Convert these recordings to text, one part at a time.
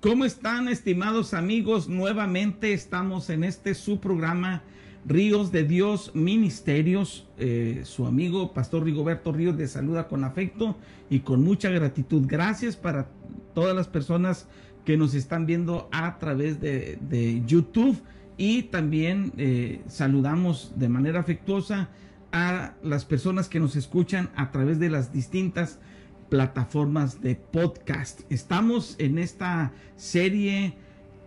¿Cómo están estimados amigos? Nuevamente estamos en este su programa Ríos de Dios Ministerios. Eh, su amigo Pastor Rigoberto Ríos le saluda con afecto y con mucha gratitud. Gracias para todas las personas que nos están viendo a través de, de YouTube y también eh, saludamos de manera afectuosa a las personas que nos escuchan a través de las distintas plataformas de podcast. Estamos en esta serie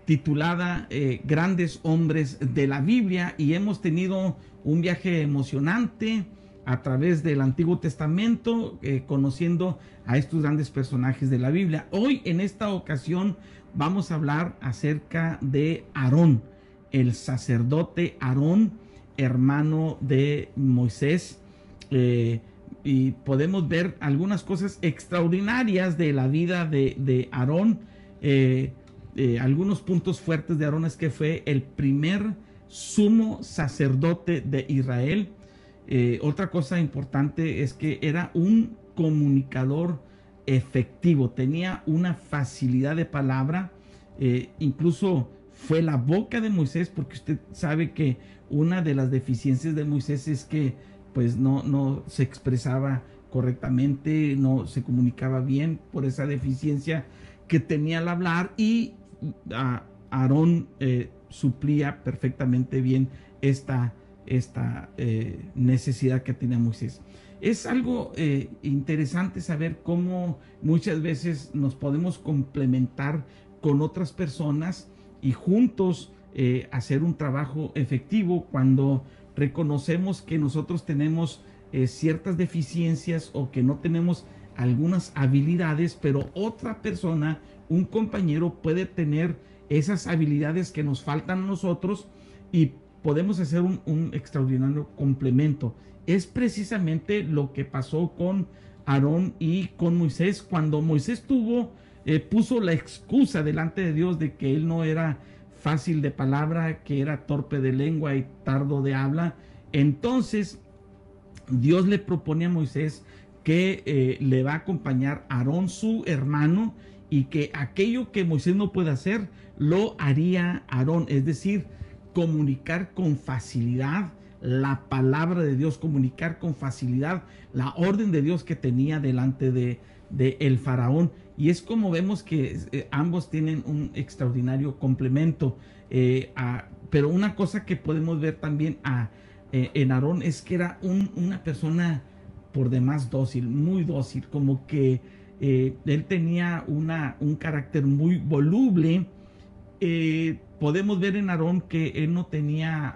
titulada eh, Grandes Hombres de la Biblia y hemos tenido un viaje emocionante a través del Antiguo Testamento, eh, conociendo a estos grandes personajes de la Biblia. Hoy en esta ocasión vamos a hablar acerca de Aarón, el sacerdote Aarón, hermano de Moisés. Eh, y podemos ver algunas cosas extraordinarias de la vida de, Aarón. Eh, eh, algunos puntos fuertes de Aarón es que fue el primer sumo sacerdote de Israel. Eh, otra cosa importante es que era un comunicador efectivo, tenía una facilidad de palabra, incluso fue la boca de Moisés, porque usted sabe que una de las deficiencias de Moisés es que pues no, no se expresaba correctamente, no se comunicaba bien por esa deficiencia que tenía al hablar y ah, Aarón eh, suplía perfectamente bien esta, esta eh, necesidad que tenía Moisés. Es algo eh, interesante saber cómo muchas veces nos podemos complementar con otras personas y juntos hacer un trabajo efectivo cuando reconocemos que nosotros tenemos eh, ciertas deficiencias o que no tenemos algunas habilidades, pero otra persona, un compañero puede tener esas habilidades que nos faltan a nosotros y podemos hacer un, extraordinario complemento. Es precisamente lo que pasó con Aarón y con Moisés cuando Moisés tuvo, eh, puso la excusa delante de Dios de que él no era fácil de palabra, que era torpe de lengua y tardo de habla. Entonces, Dios le propone a Moisés que eh, le va a acompañar Aarón, su hermano, y que aquello que Moisés no puede hacer, lo haría Aarón, es decir, comunicar con facilidad la palabra de Dios, comunicar con facilidad la orden de Dios que tenía delante de, de el faraón. Y es como vemos que eh, ambos tienen un extraordinario complemento. Eh, pero una cosa que podemos ver también a, eh, en Aarón es que era una persona por demás dócil, muy dócil, como que él tenía una, un carácter muy voluble. podemos ver en Aarón que él no tenía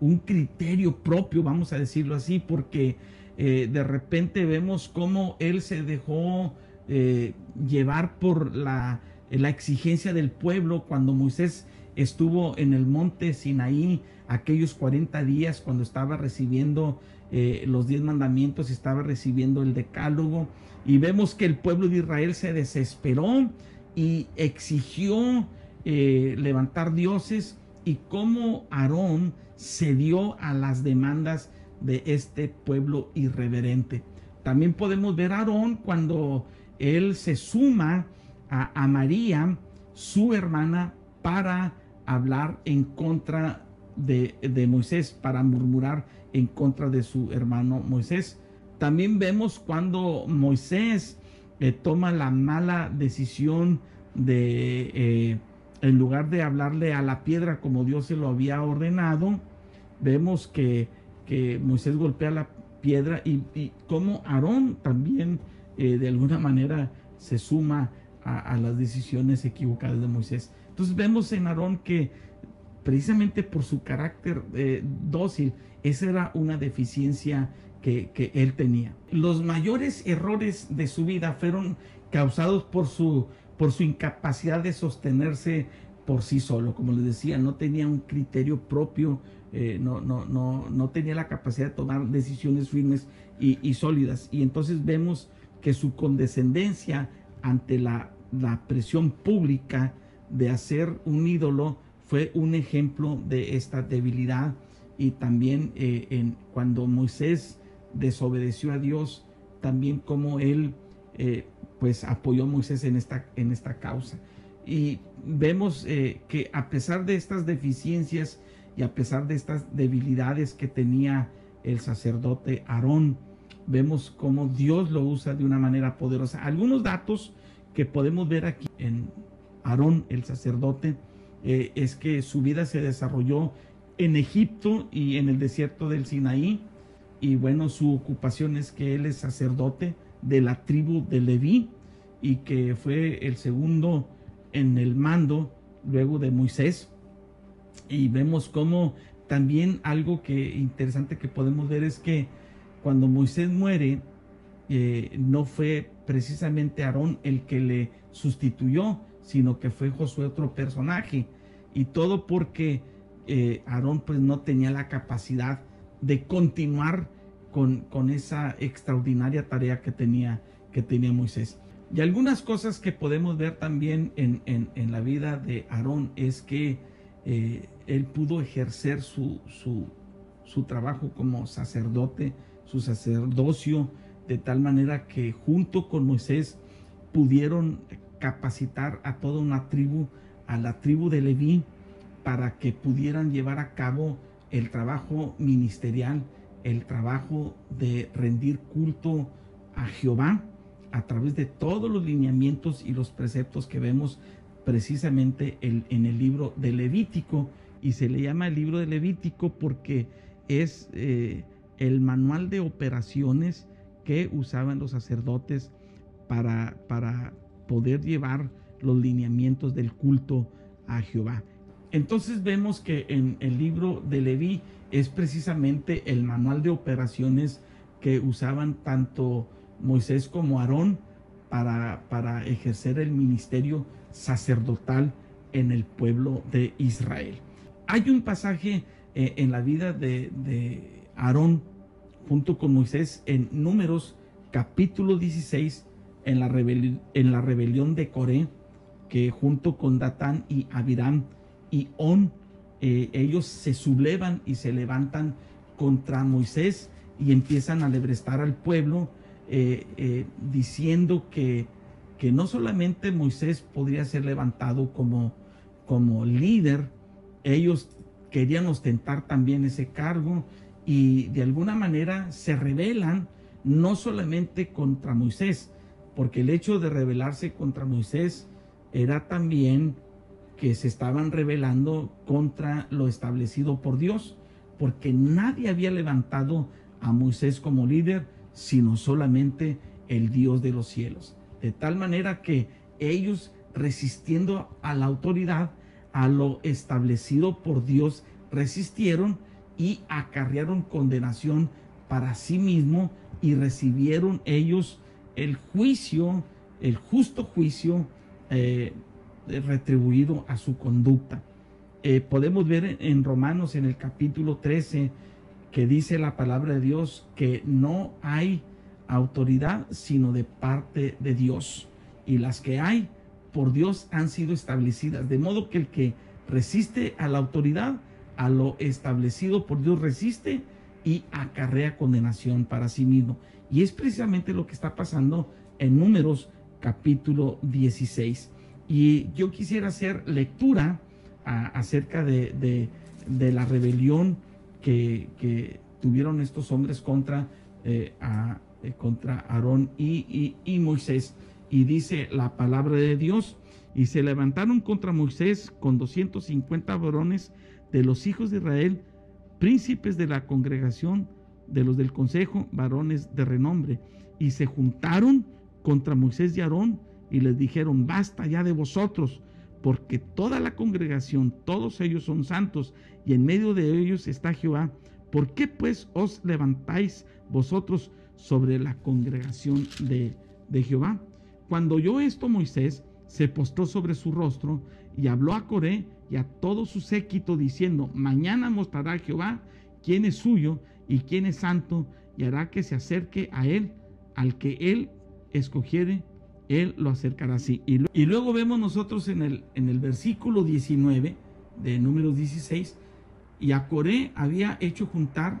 un criterio propio, vamos a decirlo así, porque de repente vemos cómo él se dejó eh, llevar por la, la, exigencia del pueblo cuando Moisés estuvo en el monte Sinaí aquellos 40 días cuando estaba recibiendo eh, los 10 mandamientos, estaba recibiendo el decálogo y vemos que el pueblo de Israel se desesperó y exigió eh, levantar dioses y cómo Aarón cedió a las demandas de este pueblo irreverente. También podemos ver a Aarón cuando él se suma a, María, su hermana, para hablar en contra de, Moisés, para murmurar en contra de su hermano Moisés. También vemos cuando Moisés eh, toma la mala decisión de, eh, en lugar de hablarle a la piedra como Dios se lo había ordenado, vemos que, Moisés golpea la piedra y, y como Aarón también eh, de alguna manera se suma a, las decisiones equivocadas de Moisés. Entonces vemos en Aarón que precisamente por su carácter eh, dócil, esa era una deficiencia que, que, él tenía. Los mayores errores de su vida fueron causados por su, por su incapacidad de sostenerse por sí solo. Como les decía, no tenía un criterio propio, eh, no, no, no, no tenía la capacidad de tomar decisiones firmes y, y sólidas. Y entonces vemos que su condescendencia ante la, la presión pública de hacer un ídolo fue un ejemplo de esta debilidad y también eh, en, cuando Moisés desobedeció a Dios, también como él eh, pues apoyó a Moisés en esta, en esta causa. Y vemos eh, que a pesar de estas deficiencias y a pesar de estas debilidades que tenía el sacerdote Aarón, vemos cómo Dios lo usa de una manera poderosa. Algunos datos que podemos ver aquí en Aarón, el sacerdote, eh, es que su vida se desarrolló en Egipto y en el desierto del Sinaí. Y bueno, su ocupación es que él es sacerdote de la tribu de Leví y que fue el segundo en el mando luego de Moisés. Y vemos cómo también algo que interesante que podemos ver es que cuando Moisés muere, eh, no fue precisamente Aarón el que le sustituyó, sino que fue Josué otro personaje. Y todo porque eh, Aarón pues no tenía la capacidad de continuar con, con, esa extraordinaria tarea que tenía, que tenía Moisés. Y algunas cosas que podemos ver también en, en, la vida de Aarón es que eh, él pudo ejercer su, su, su trabajo como sacerdote, su sacerdocio, de tal manera que junto con Moisés pudieron capacitar a toda una tribu, a la tribu de Leví, para que pudieran llevar a cabo el trabajo ministerial, el trabajo de rendir culto a Jehová a través de todos los lineamientos y los preceptos que vemos precisamente en el libro de Levítico. Y se le llama el libro de Levítico porque es eh, el manual de operaciones que usaban los sacerdotes para, para poder llevar los lineamientos del culto a Jehová. Entonces vemos que en el libro de Leví es precisamente el manual de operaciones que usaban tanto Moisés como Aarón para, para ejercer el ministerio sacerdotal en el pueblo de Israel. Hay un pasaje eh, en la vida de, de Aarón junto con Moisés en Números capítulo 16 en la, en la rebelión de Coré que junto con Datán y Abiram y On, eh, ellos se sublevan y se levantan contra Moisés y empiezan a lebrestar al pueblo eh, eh, diciendo que, que no solamente Moisés podría ser levantado como, como líder, ellos querían ostentar también ese cargo y de alguna manera se rebelan no solamente contra Moisés, porque el hecho de rebelarse contra Moisés era también que se estaban rebelando contra lo establecido por Dios, porque nadie había levantado a Moisés como líder, sino solamente el Dios de los cielos. De tal manera que ellos resistiendo a la autoridad, a lo establecido por Dios, resistieron y acarrearon condenación para sí mismo y recibieron ellos el juicio, el justo juicio eh, retribuido a su conducta. Eh, podemos ver en Romanos en el capítulo 13 que dice la palabra de Dios que no hay autoridad sino de parte de Dios. Y las que hay por Dios han sido establecidas. De modo que el que resiste a la autoridad, a lo establecido por Dios resiste y acarrea condenación para sí mismo. Y es precisamente lo que está pasando en números capítulo 16. Y yo quisiera hacer lectura acerca de, la rebelión que, tuvieron estos hombres contra, eh, eh, contra Aarón y, y Moisés. Y dice la palabra de Dios, y se levantaron contra Moisés con 250 varones de los hijos de Israel, príncipes de la congregación, de los del consejo, varones de renombre, y se juntaron contra Moisés y Aarón y les dijeron, basta ya de vosotros, porque toda la congregación, todos ellos son santos, y en medio de ellos está Jehová. ¿Por qué pues os levantáis vosotros sobre la congregación de, de Jehová? Cuando oyó esto Moisés, se postró sobre su rostro y habló a Coré y a todo su séquito diciendo, mañana mostrará Jehová quién es suyo y quién es santo y hará que se acerque a él, al que él escogiere, él lo acercará así. Y, y luego vemos nosotros en el, en el versículo 19 de números 16, y a Coré había hecho juntar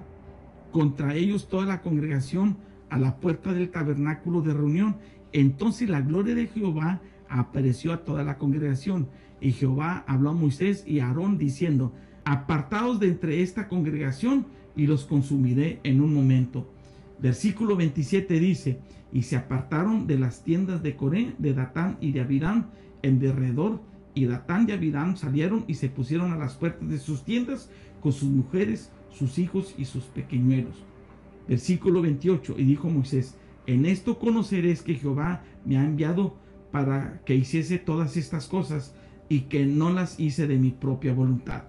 contra ellos toda la congregación a la puerta del tabernáculo de reunión. Entonces la gloria de Jehová apareció a toda la congregación. Y Jehová habló a Moisés y a Aarón diciendo, apartaos de entre esta congregación y los consumiré en un momento. Versículo 27 dice, y se apartaron de las tiendas de Coré, de Datán y de Abirán en derredor, y Datán y Abirán salieron y se pusieron a las puertas de sus tiendas con sus mujeres, sus hijos y sus pequeñuelos. Versículo 28, y dijo Moisés, en esto conoceréis que Jehová me ha enviado para que hiciese todas estas cosas y que no las hice de mi propia voluntad.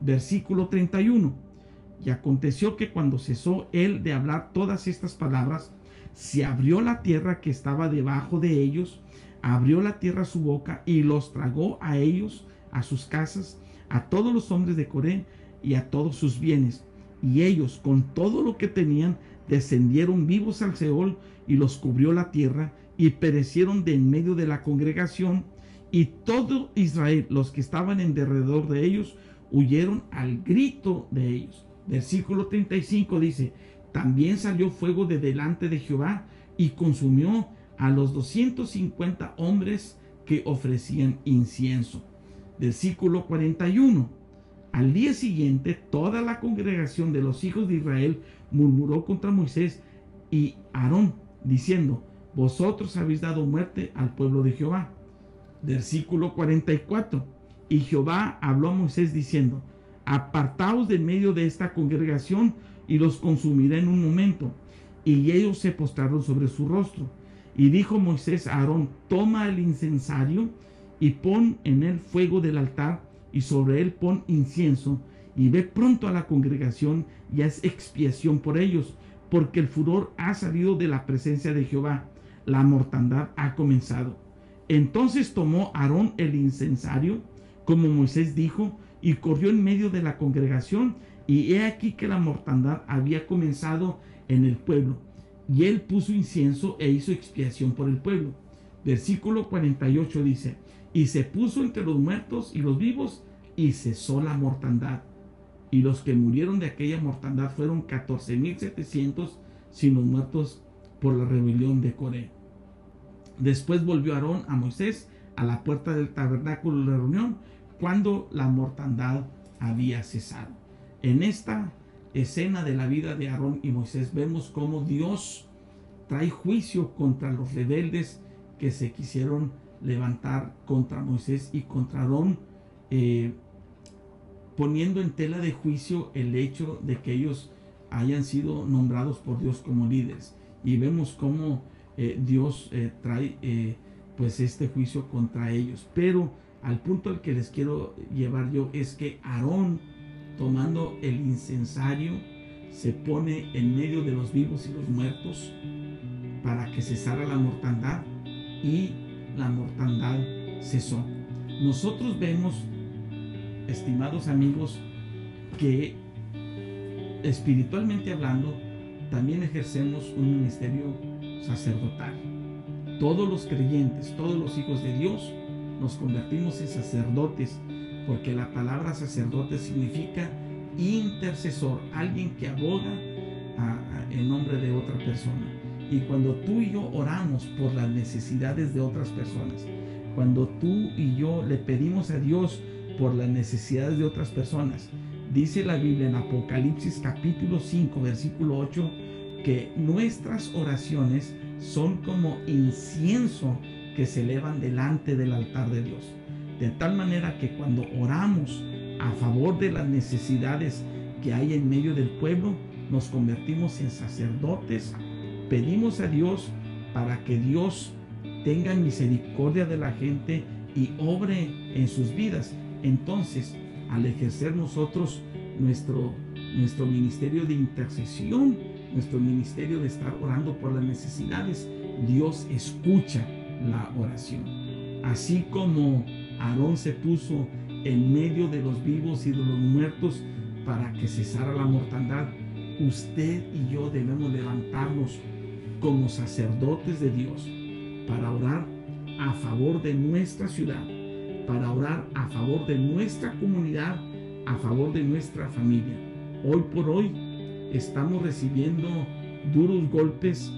Versículo 31. Y aconteció que cuando cesó él de hablar todas estas palabras, se abrió la tierra que estaba debajo de ellos, abrió la tierra su boca y los tragó a ellos, a sus casas, a todos los hombres de Coré y a todos sus bienes. Y ellos, con todo lo que tenían, descendieron vivos al Seol y los cubrió la tierra y perecieron de en medio de la congregación y todo Israel, los que estaban en derredor de ellos, huyeron al grito de ellos. Versículo 35 dice, también salió fuego de delante de Jehová y consumió a los 250 hombres que ofrecían incienso. Versículo 41. Al día siguiente, toda la congregación de los hijos de Israel murmuró contra Moisés y Aarón, diciendo, vosotros habéis dado muerte al pueblo de Jehová. Versículo 44. Y Jehová habló a Moisés diciendo, apartaos de medio de esta congregación y los consumiré en un momento. Y ellos se postraron sobre su rostro. Y dijo Moisés a Aarón, toma el incensario y pon en él fuego del altar y sobre él pon incienso y ve pronto a la congregación y haz expiación por ellos, porque el furor ha salido de la presencia de Jehová la mortandad ha comenzado. Entonces tomó Aarón el incensario, como Moisés dijo, y corrió en medio de la congregación, y he aquí que la mortandad había comenzado en el pueblo. Y él puso incienso e hizo expiación por el pueblo. Versículo 48 dice, y se puso entre los muertos y los vivos, y cesó la mortandad. Y los que murieron de aquella mortandad fueron 14.700, sin los muertos por la rebelión de Coré. Después volvió Aarón a Moisés a la puerta del tabernáculo de reunión cuando la mortandad había cesado. En esta escena de la vida de Aarón y Moisés vemos cómo Dios trae juicio contra los rebeldes que se quisieron levantar contra Moisés y contra Aarón, eh, poniendo en tela de juicio el hecho de que ellos hayan sido nombrados por Dios como líderes y vemos cómo eh, Dios eh, trae eh, pues este juicio contra ellos. Pero al punto al que les quiero llevar yo es que Aarón, tomando el incensario, se pone en medio de los vivos y los muertos para que cesara la mortandad y la mortandad cesó. Nosotros vemos, estimados amigos, que espiritualmente hablando, también ejercemos un ministerio sacerdotal. Todos los creyentes, todos los hijos de Dios, nos convertimos en sacerdotes, porque la palabra sacerdote significa intercesor, alguien que aboga en nombre de otra persona. Y cuando tú y yo oramos por las necesidades de otras personas, cuando tú y yo le pedimos a Dios por las necesidades de otras personas, Dice la Biblia en Apocalipsis capítulo 5, versículo 8, que nuestras oraciones son como incienso que se elevan delante del altar de Dios. De tal manera que cuando oramos a favor de las necesidades que hay en medio del pueblo, nos convertimos en sacerdotes, pedimos a Dios para que Dios tenga misericordia de la gente y obre en sus vidas. Entonces, al ejercer nosotros nuestro, nuestro ministerio de intercesión, nuestro ministerio de estar orando por las necesidades, Dios escucha la oración. Así como, Aarón se puso en medio de los vivos y de los muertos para que cesara la mortandad. Usted y yo debemos levantarnos como sacerdotes de Dios para orar a favor de nuestra ciudad, para orar a favor de nuestra comunidad, a favor de nuestra familia. Hoy por hoy estamos recibiendo duros golpes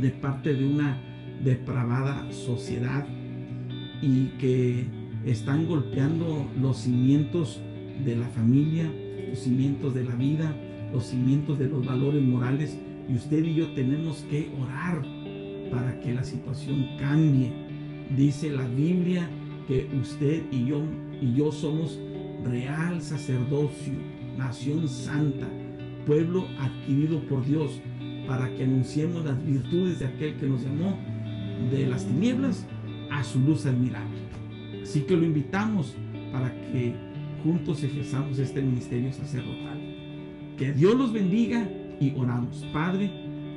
de parte de una depravada sociedad y que están golpeando los cimientos de la familia, los cimientos de la vida, los cimientos de los valores morales. Y usted y yo tenemos que orar para que la situación cambie. Dice la Biblia que usted y yo y yo somos real sacerdocio, nación santa, pueblo adquirido por Dios, para que anunciemos las virtudes de aquel que nos llamó de las tinieblas a su luz admirable. Así que lo invitamos para que juntos ejerzamos este ministerio sacerdotal. Que Dios los bendiga y oramos. Padre,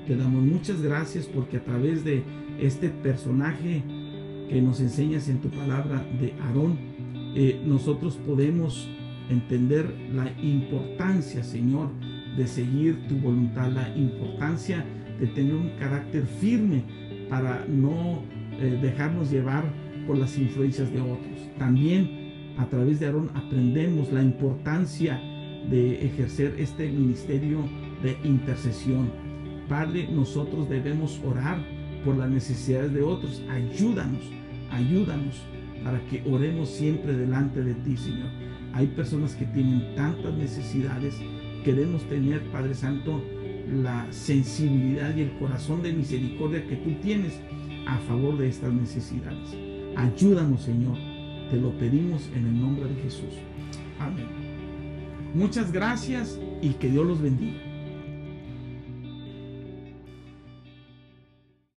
te damos muchas gracias porque a través de este personaje que nos enseñas en tu palabra de Aarón, eh, nosotros podemos entender la importancia, Señor, de seguir tu voluntad, la importancia de tener un carácter firme para no eh, dejarnos llevar por las influencias de otros. También a través de Aarón aprendemos la importancia de ejercer este ministerio de intercesión. Padre, nosotros debemos orar por las necesidades de otros. Ayúdanos, ayúdanos para que oremos siempre delante de ti, Señor. Hay personas que tienen tantas necesidades. Queremos tener, Padre Santo, la sensibilidad y el corazón de misericordia que tú tienes a favor de estas necesidades. Ayúdanos, Señor. Te lo pedimos en el nombre de Jesús. Amén. Muchas gracias y que Dios los bendiga.